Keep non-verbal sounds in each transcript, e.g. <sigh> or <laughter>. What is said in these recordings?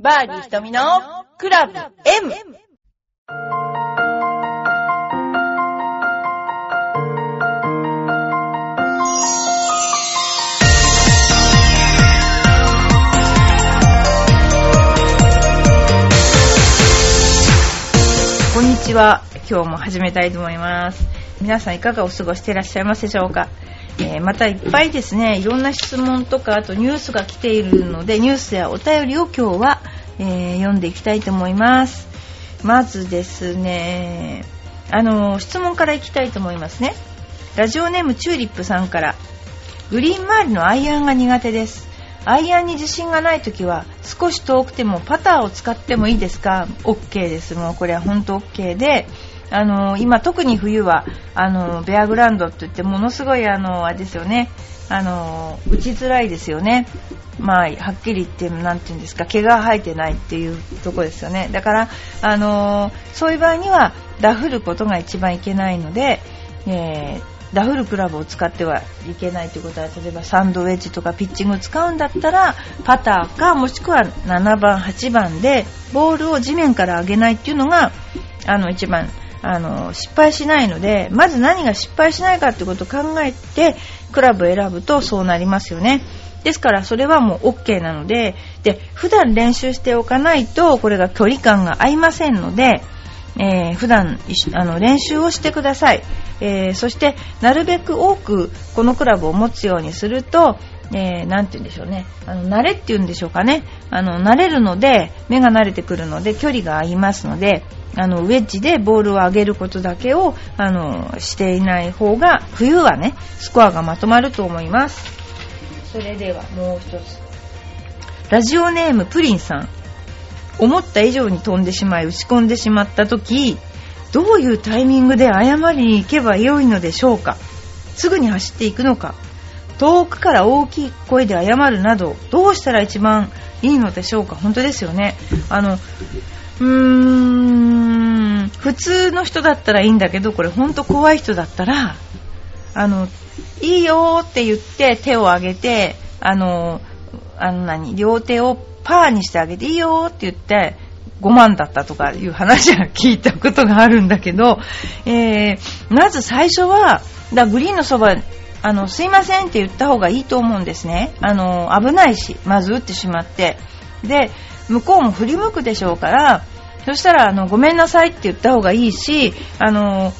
バーディー瞳のクラブ M! こんにちは。今日も始めたいと思います。皆さんいかがお過ごしていらっしゃいますでしょうか、えーまたいっぱいですね、いろんな質問とか、あとニュースが来ているので、ニュースやお便りを今日は、えー読んでいきたいと思います。まずですね、あの、質問からいきたいと思いますね。ラジオネームチューリップさんから、グリーン周りのアイアンが苦手です。アイアンに自信がない時は少し遠くてもパターを使ってもいいですか ?OK です。もうこれは本当 OK で、あの今特に冬はあのベアグラウンドって言ってものすごいあのあれですよね。あの打ちづらいですよね。まあ、はっきり言って、なんていうんですか、毛が生えてないっていうところですよね。だから、あのそういう場合には、ダフることが一番いけないので、えーダフるクラブを使ってはいけないということは例えばサンドウェッジとかピッチングを使うんだったらパターかもしくは7番8番でボールを地面から上げないっていうのがあの一番あの失敗しないのでまず何が失敗しないかってことを考えてクラブ選ぶとそうなりますよね。ですからそれはもう OK なのでで普段練習しておかないとこれが距離感が合いませんのでえー普段あの練習をしてください、えーそしてなるべく多くこのクラブを持つようにすると、えーなんて言うんでしょうね。あの慣れっていうんでしょうかね。あの慣れるので目が慣れてくるので距離が合いますのであのウェッジでボールを上げることだけをあのしていない方が冬はねスコアがまとまると思います。それではもう一つ。ラジオネームプリンさん。思った以上に飛んでしまい打ち込んでしまった時どういうタイミングで謝りに行けばよいのでしょうか。すぐに走っていくのか。遠くから大きい声で謝るなどどうしたら一番いいのでしょうか？本当ですよね。あのうーん普通の人だったらいいんだけどこれ本当怖い人だったらあのいいよって言って手を挙げてあのあの何両手をパーにしてあげていいよって言って5万だったとかいう話は聞いたことがあるんだけど、えーまず最初はだグリーンのそばあのすいませんって言った方がいいと思うんですね。あの危ないしまず打ってしまって。で向こうも振り向くでしょうからそしたらあのごめんなさいって言った方がいいしあの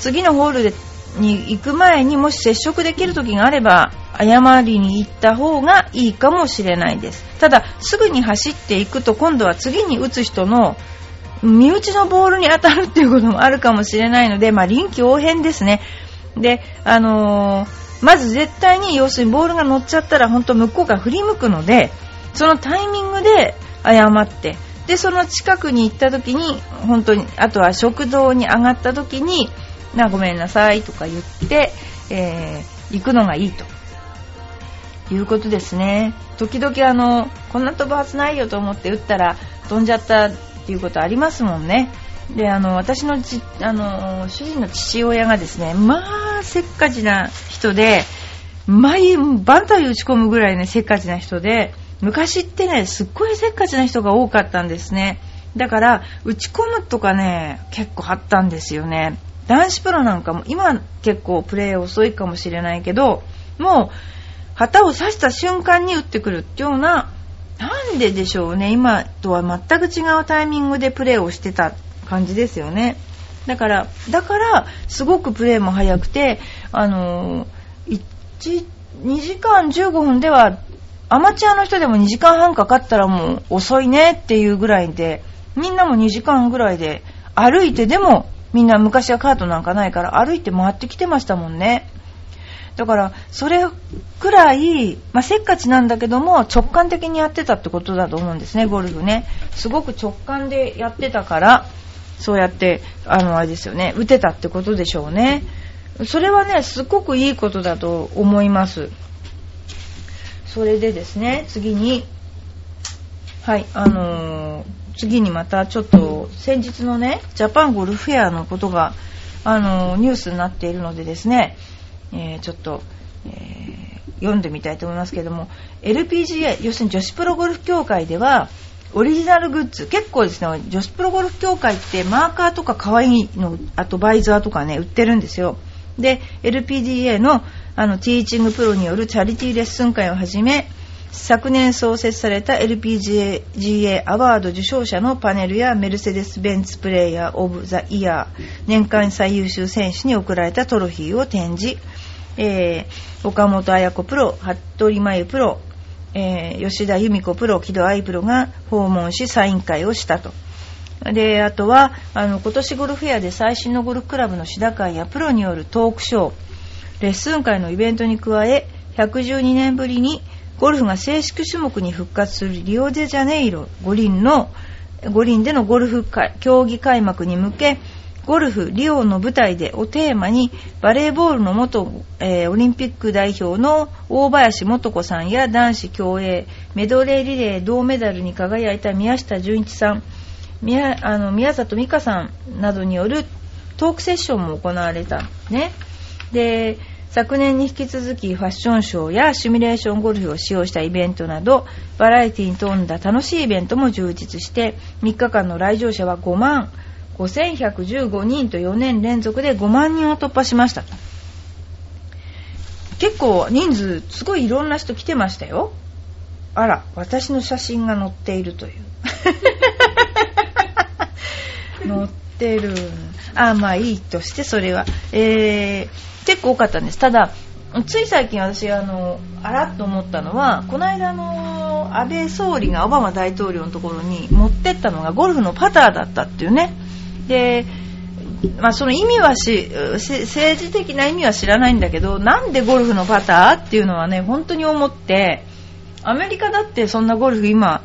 次のホールでに行く前にもし接触できる時があれば謝りに行った方がいいかもしれないです。ただすぐに走っていくと今度は次に打つ人の身内のボールに当たるっていうこともあるかもしれないので、まあ、臨機応変ですね。で、あのーまず絶対に要するにボールが乗っちゃったら本当向こうが振り向くのでそのタイミングで謝ってでその近くに行った時に本当にあとは食堂に上がった時になごめんなさいとか言って、えー行くのがいいと。いうことですね。時々あのこんな飛ぶはずないよと思って打ったら飛んじゃったっていうことありますもんね。であの私のちあの主人の父親がですねまあせっかちな人で毎晩体打ち込むぐらいねせっかちな人で昔ってねすっごいせっかちな人が多かったんですね。だから打ち込むとかね結構あったんですよね。男子プロなんかも今結構プレー遅いかもしれないけどもう旗を刺した瞬間に打ってくるっていうようななんででしょうね今とは全く違うタイミングでプレーをしてた。感じですよね。だからだからすごくプレーも速くてあの1 2時間15分ではアマチュアの人でも2時間半かかったらもう遅いねっていうぐらいでみんなも2時間ぐらいで歩いてでもみんな昔はカートなんかないから歩いて回ってきてましたもんね。だからそれくらい、まあ、せっかちなんだけども直感的にやってたってことだと思うんですねゴルフね。すごく直感でやってたから。そうやってあのあれですよね打てたってことでしょうね。それはねすっごくいいことだと思います。それでですね次にはいあのー次にまたちょっと先日のねジャパンゴルフフェアのことがあのーニュースになっているのでですね、えーちょっと、えー読んでみたいと思いますけれども LPGA 要するに女子プロゴルフ協会ではオリジナルグッズ結構ですね女子プロゴルフ協会ってマーカーとか可愛いのあとバイザーとかね売ってるんですよ。で LPDA のあのティーチングプロによるチャリティーレッスン会をはじめ昨年創設された LPGA アワード受賞者のパネルやメルセデス・ベンツプレイヤー・オブ・ザ・イヤー年間最優秀選手に贈られたトロフィーを展示、えー、岡本綾子プロ、服部真由プロ、えー、吉田由美子プロ、木戸愛プロが訪問しサイン会をしたと。で、あとは、あの、今年ゴルフェアで最新のゴルフクラブの志田会やプロによるトークショー、レッスン会のイベントに加え、112年ぶりにゴルフが正式種目に復活するリオデジャネイロ五輪の五輪でのゴルフ競技開幕に向けゴルフリオの舞台でをテーマにバレーボールの元、えー、オリンピック代表の大林素子さんや男子競泳メドレーリレー銅メダルに輝いた宮下純一さん宮あの宮里美香さんなどによるトークセッションも行われた。ね。で昨年に引き続きファッションショーやシミュレーションゴルフを使用したイベントなどバラエティに富んだ楽しいイベントも充実して3日間の来場者は5万。5115人と4年連続で5万人を突破しました。結構人数すごいいろんな人来てましたよ。あら私の写真が載っているという。<laughs> 載ってる。あまあいいとしてそれは。えー結構多かったんです。ただつい最近私あのあらっと思ったのはこの間の安倍総理がオバマ大統領のところに持ってったのがゴルフのパターだったっていうね。でまあ、その意味はし政治的な意味は知らないんだけどなんでゴルフのパターっていうのはね本当に思ってアメリカだってそんなゴルフ今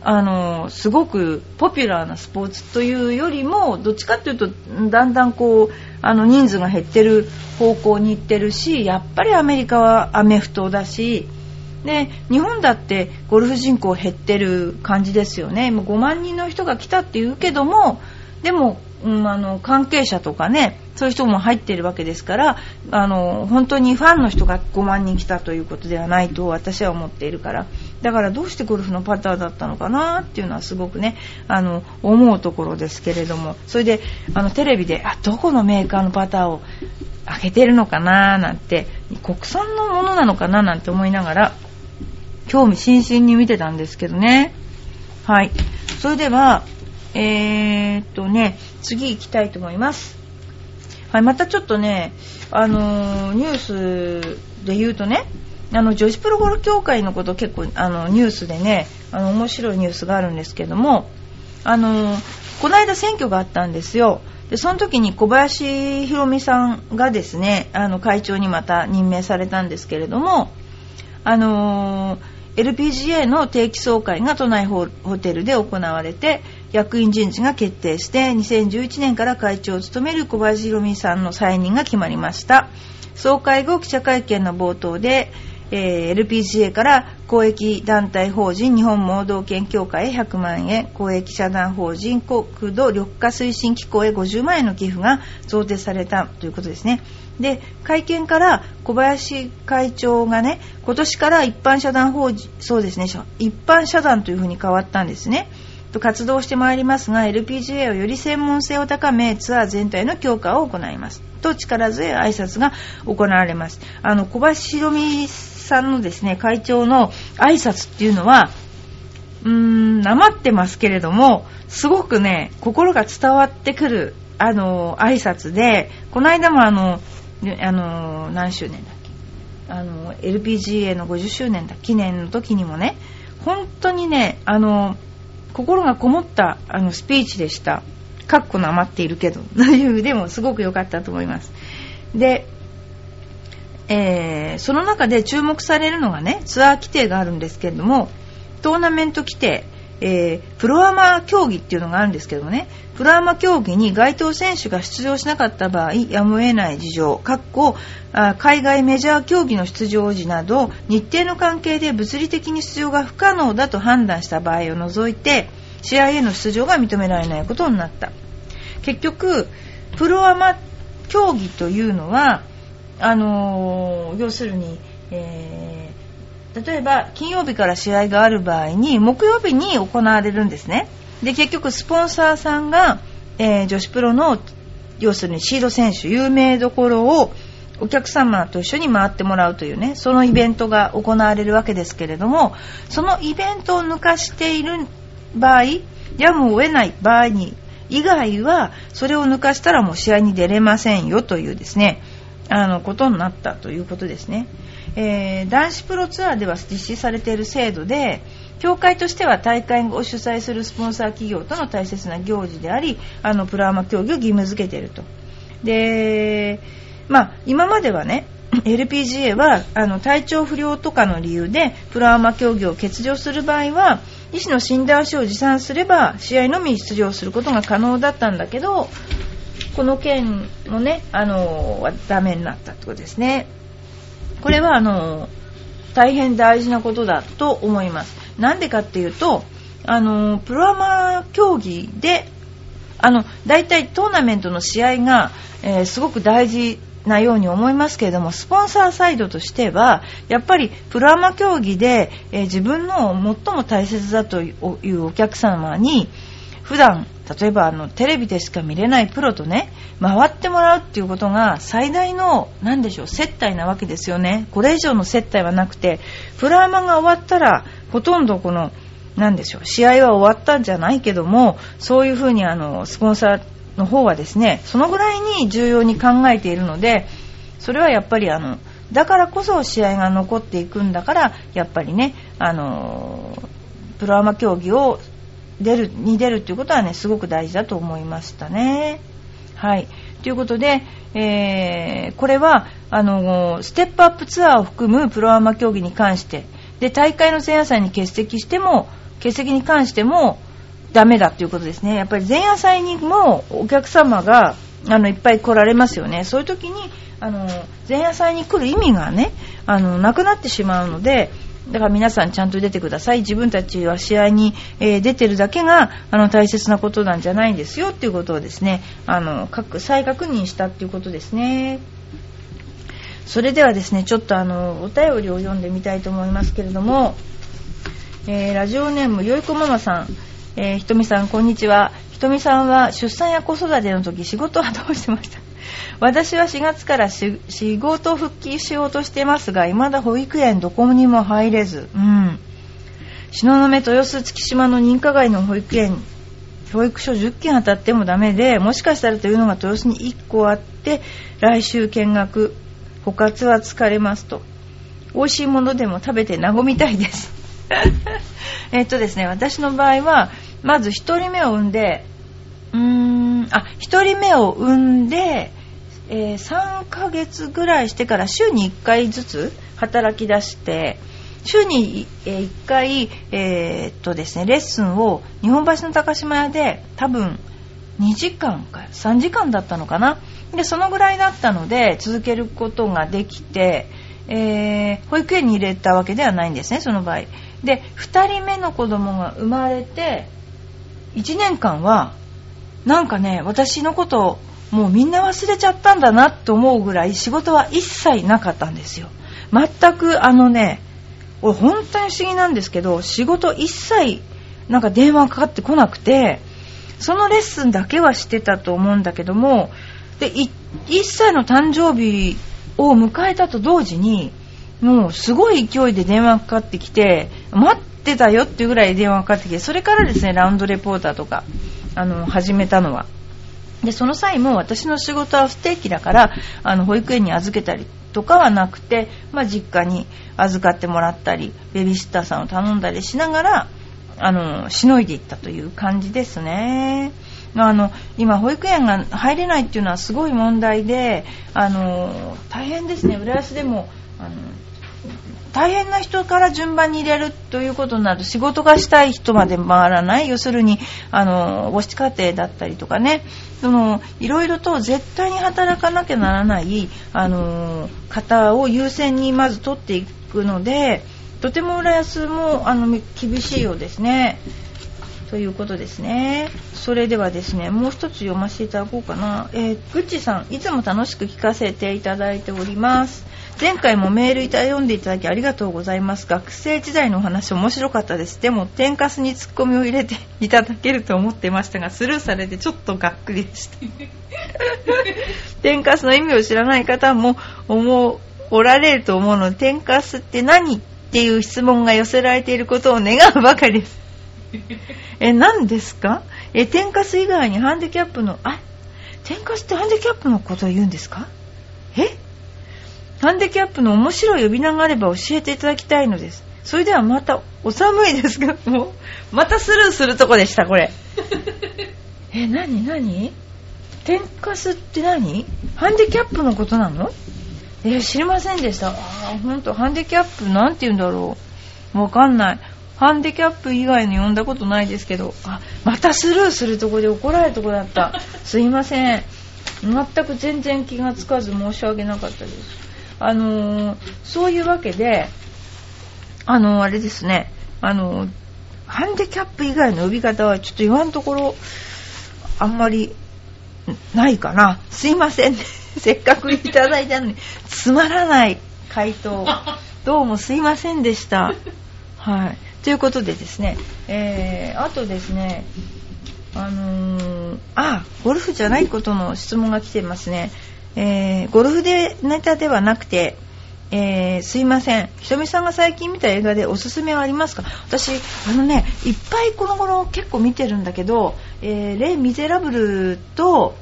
あのすごくポピュラーなスポーツというよりもどっちかっていうとだんだんこうあの人数が減ってる方向に行ってるしやっぱりアメリカはアメフトだしで日本だってゴルフ人口減ってる感じですよね。もう5万人の人が来たっていうけどもでもうん、あの関係者とかねそういう人も入っているわけですからあの本当にファンの人が5万人来たということではないと私は思っているからだからどうしてゴルフのパターだったのかなっていうのはすごくねあの思うところですけれどもそれであのテレビであどこのメーカーのパターを開けてるのかななんて国産のものなのかななんて思いながら興味津々に見てたんですけどね。はい。それではえー、っとね、次行きたいと思います。はい、またちょっとね、あのー、ニュースで言うとね、あの、女子プロゴルフ協会のこと結構、あの、ニュースでね、あの、面白いニュースがあるんですけども、あのー、この間選挙があったんですよ。で、その時に小林博美さんがですね、あの、会長にまた任命されたんですけれども、あの LPGA の定期総会が都内ホテルで行われて役員人事が決定して2011年から会長を務める小林宏美さんの再任が決まりました。総会後記者会見の冒頭で、えー、LPGA から公益団体法人日本盲導犬協会へ100万円公益社団法人国土緑化推進機構へ50万円の寄付が贈呈されたということですね。で会見から小林会長がね今年から一般社団法人そうですね一般社団というふうに変わったんですね。と活動してまいりますが LPGA をより専門性を高めツアー全体の強化を行います。と力強い挨拶が行われます。あの小林ひろみさんのですね会長の挨拶っていうのはうーんなまってますけれどもすごくね心が伝わってくるあの挨拶でこの間もあのあの何周年だっけあの LPGA の50周年だ記念の時にもね本当にねあの心がこもったあのスピーチでした。かっこなまっているけど。というでもすごく良かったと思います。で、えー、その中で注目されるのがね、ツアー規定があるんですけれども、トーナメント規定、えー、プロアマ競技っていうのがあるんですけどもね、プロアマ競技に該当選手が出場しなかった場合、やむを得ない事情、かっこ海外メジャー競技の出場時など、日程の関係で物理的に出場が不可能だと判断した場合を除いて、試合への出場が認められないことになった。結局、プロアマ競技というのは、あのー、要するに、えー例えば金曜日から試合がある場合に木曜日に行われるんですね。で結局スポンサーさんが、えー、女子プロの要するにシード選手有名どころをお客様と一緒に回ってもらうというねそのイベントが行われるわけですけれどもそのイベントを抜かしている場合やむを得ない場合に以外はそれを抜かしたらもう試合に出れませんよというですねあのことになったということですね、えー、男子プロツアーでは実施されている制度で協会としては大会を主催するスポンサー企業との大切な行事でありあのプロアマ競技を義務付けていると。で、まあ、今まではね <clears throat> LPGA はあの体調不良とかの理由でプロアマ競技を欠場する場合は医師の診断書を持参すれば試合のみ出場することが可能だったんだけどこの件もねあのダメになったってことですね。これはあの大変大事なことだと思います。なんでかっていうとあのプロアマ競技であの大体トーナメントの試合が、えー、すごく大事なように思いますけれどもスポンサーサイドとしてはやっぱりプロアマ競技で、えー、自分の最も大切だというお客様に普段例えばあのテレビでしか見れないプロとね回ってもらうっていうことが最大の何でしょう接待なわけですよね。これ以上の接待はなくてプロアマが終わったらほとんどこの何でしょう試合は終わったんじゃないけどもそういうふうにあのスポンサーの方はですねそのぐらいに重要に考えているのでそれはやっぱりあのだからこそ試合が残っていくんだからやっぱりねあのプロアマ競技を出るに出るっていうことはねすごく大事だと思いましたね。はい。ということで、えー、これはあのステップアップツアーを含むプロアマ競技に関してで大会の前夜祭に欠席しても欠席に関してもダメだということですね。やっぱり前夜祭にもお客様があのいっぱい来られますよね。そういう時にあの前夜祭に来る意味がねあのなくなってしまうのでだから皆さんちゃんと出てください。自分たちは試合に、え、出てるだけがあの大切なことなんじゃないんですよ。っていうことをですねあの各再確認したっていうことですね。それではですねちょっとあのお便りを読んでみたいと思いますけれども、えー、ラジオネームよいこママさん、えー、ひとみさんこんにちは。ひとみさんは出産や子育ての時仕事はどうしてました私は4月から仕事復帰しようとしてますが未だ保育園どこにも入れず。うん。東雲豊洲月島の認可外の保育園教育所10件当たってもダメでもしかしたらというのが豊洲に1個あって来週見学。枯渇は疲れますと。美味しいものでも食べて和みたいです。<laughs> えっとですね私の場合はまず1人目を産んでうーんあ1人目を産んで、えー、3ヶ月ぐらいしてから週に1回ずつ働き出して週に1回、えー、っとですね、レッスンを日本橋の高島屋で多分2時間か3時間だったのかな。でそのぐらいだったので続けることができて、えー、保育園に入れたわけではないんですねその場合。で2人目の子供が生まれて1年間はなんかね私のこともうみんな忘れちゃったんだなと思うぐらい仕事は一切なかったんですよ。全くあのね俺本当に不思議なんですけど仕事一切なんか電話かかってこなくてそのレッスンだけはしてたと思うんだけどもで1歳の誕生日を迎えたと同時にもうすごい勢いで電話かかってきて待ってたよっていうぐらい電話かかってきてそれからですねラウンドレポーターとかあの始めたのは。でその際も私の仕事は不定期だからあの保育園に預けたりとかはなくて、まあ、実家に預かってもらったりベビーシッターさんを頼んだりしながらあのしのいでいったという感じですね。あの今、保育園が入れないっていうのはすごい問題であの大変ですね、浦安でもあの大変な人から順番に入れるということになると仕事がしたい人まで回らない。要するにあの母子家庭だったりとかね。そのいろいろと絶対に働かなきゃならないあの方を優先にまず取っていくのでとても浦安もあの厳しいようですね。ということですね。それではですね、もう一つ読ませていただこうかな。えー、ぐっちさん、いつも楽しく聞かせていただいております。前回もメールいた読んでいただきありがとうございます。学生時代のお話面白かったです。でも天かすにツッコミを入れていただけると思ってましたがスルーされてちょっとがっくりでした。天かすの意味を知らない方も思うおられると思うの。で天かすって何っていう質問が寄せられていることを願うばかりです。<laughs> え何ですか？え天かす以外にハンディキャップのあ天かすってハンディキャップのことを言うんですか？え？ハンディキャップの面白い呼び名があれば教えていただきたいのです。それではまた、お寒いですが、もう、またスルーするとこでした、これ。<laughs> え、なになに天かすって何？ハンディキャップのことなの？え、知りませんでした。ああ、ほんと、ハンディキャップなんて言うんだろう。わかんない。ハンディキャップ以外に呼んだことないですけど、あ、またスルーするとこで怒られるとこだった。すいません。全く全然気がつかず申し訳なかったです。あのー、そういうわけで、あのー、あれですね、あのー、ハンディキャップ以外の呼び方はちょっと言わんところ、あんまりないかな。すいません、ね、<laughs> せっかくいただいたのに、つまらない回答。どうもすいませんでした。はい。ということでですね、えー、あとですね、あのー、あ、ゴルフじゃないことの質問が来てますね。えー、ゴルフでネタではなくて、えー、すいません。ひとみさんが最近見た映画でおすすめはありますか？私、あのね、いっぱいこの頃結構見てるんだけど、えー、レイ・ミゼラブルと、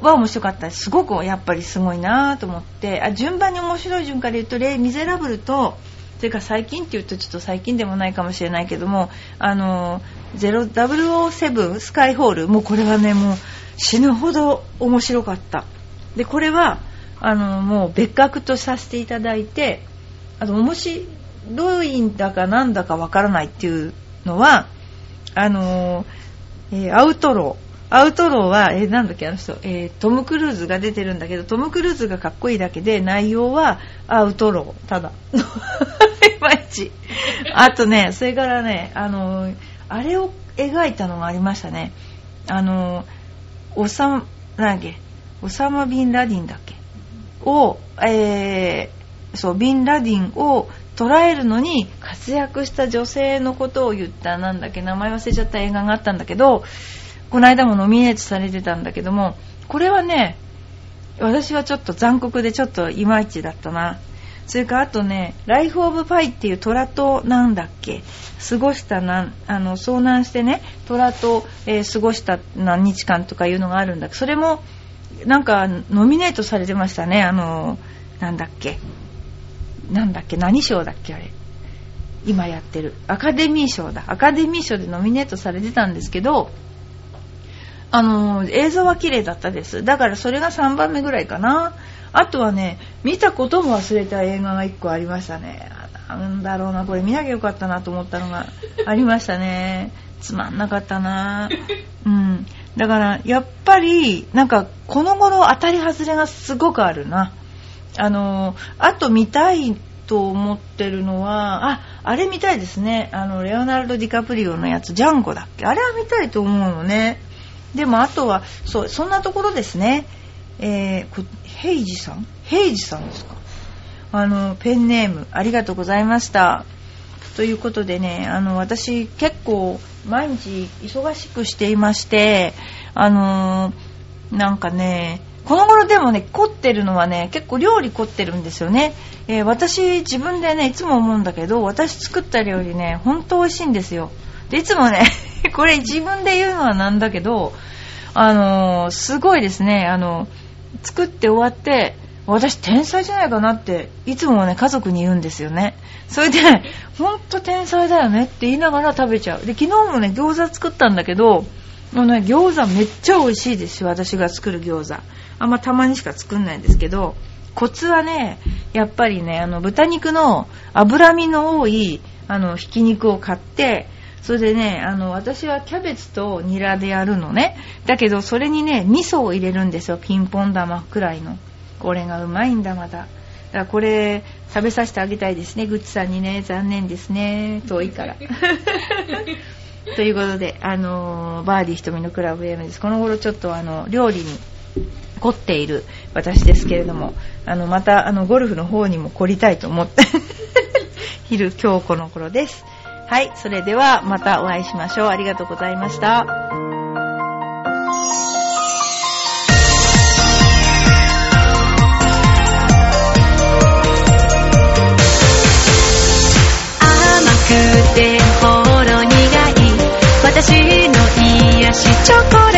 は面白かった。すごくやっぱりすごいなと思って。あ順番に面白い順から言うと「レイ・ミゼラブルと」それから最近って言うとちょっと最近でもないかもしれないけどもあの007スカイホール。もうこれはねもう死ぬほど面白かった。でこれはあのもう別格とさせていただいてあの面白いんだかなんだかわからないっていうのはあの、えー、アウトロー。アウトローは、えー、なんだっけあの人、えー、トム・クルーズが出てるんだけどトム・クルーズがかっこいいだけで内容はアウトロー。ただ。<laughs> いまいち。あとねそれからねあのあれを描いたのがありましたね。あのおさんなんだっけオサマ・ビン・ラディンだっけ？を、えー、そう、ビン・ラディンを捉えるのに活躍した女性のことを言ったなんだっけ名前忘れちゃった映画があったんだけどこの間もノミネートされてたんだけどもこれはね私はちょっと残酷でちょっといまいちだったな。それからあとね「ライフ・オブ・パイ」っていう虎となんだっけ？過ごしたなあの遭難してね虎と、えー、過ごした何日間とかいうのがあるんだ。けどそれもなんかノミネートされてましたね。あのなんだっけ。なんだっけ。何賞だっけあれ。今やってる。アカデミー賞だ。アカデミー賞でノミネートされてたんですけどあの映像は綺麗だったです。だからそれが3番目ぐらいかな。あとはね見たことも忘れた映画が1個ありましたね。なんだろうな。これ見なきゃよかったなと思ったのがありましたね。つまんなかったな。うん。だからやっぱりなんかこの頃当たり外れがすごくあるな。あのあと見たいと思ってるのはああれ見たいですね。あのレオナルド・ディカプリオのやつジャンゴだっけ？あれは見たいと思うのね。でもあとはそうそんなところですね。えー、ヘイジさん？ヘイジさんですか？あのペンネームありがとうございました。ということでねあの私結構毎日忙しくしていましてあのー、なんかねこの頃でもね凝ってるのはね結構料理凝ってるんですよね、えー、私自分でねいつも思うんだけど私作った料理ね本当美味しいんですよ。でいつもね <laughs> これ自分で言うのはなんだけどあのー、すごいですね。あの作って終わって私天才じゃないかなっていつもね家族に言うんですよねそれでほんと天才だよねって言いながら食べちゃうで昨日もね餃子作ったんだけどあの、ね、餃子めっちゃ美味しいですよ私が作る餃子あんまたまにしか作んないんですけどコツはねやっぱりねあの豚肉の脂身の多いあのひき肉を買ってそれでね、あの、私はキャベツとニラでやるのね。だけど、それにね、味噌を入れるんですよ。ピンポン玉くらいの。これがうまいんだまだだからこれ食べさせてあげたいですねグッチさんにね残念ですね遠いから <laughs> ということで、あのー、バーディー瞳のクラブ AM です。この頃ちょっとあの、料理に凝っている私ですけれども、あの、またあの、ゴルフの方にも凝りたいと思って <laughs> 昼、今日この頃です。はい、それではまたお会いしましょう。ありがとうございました。私の癒しチョコレート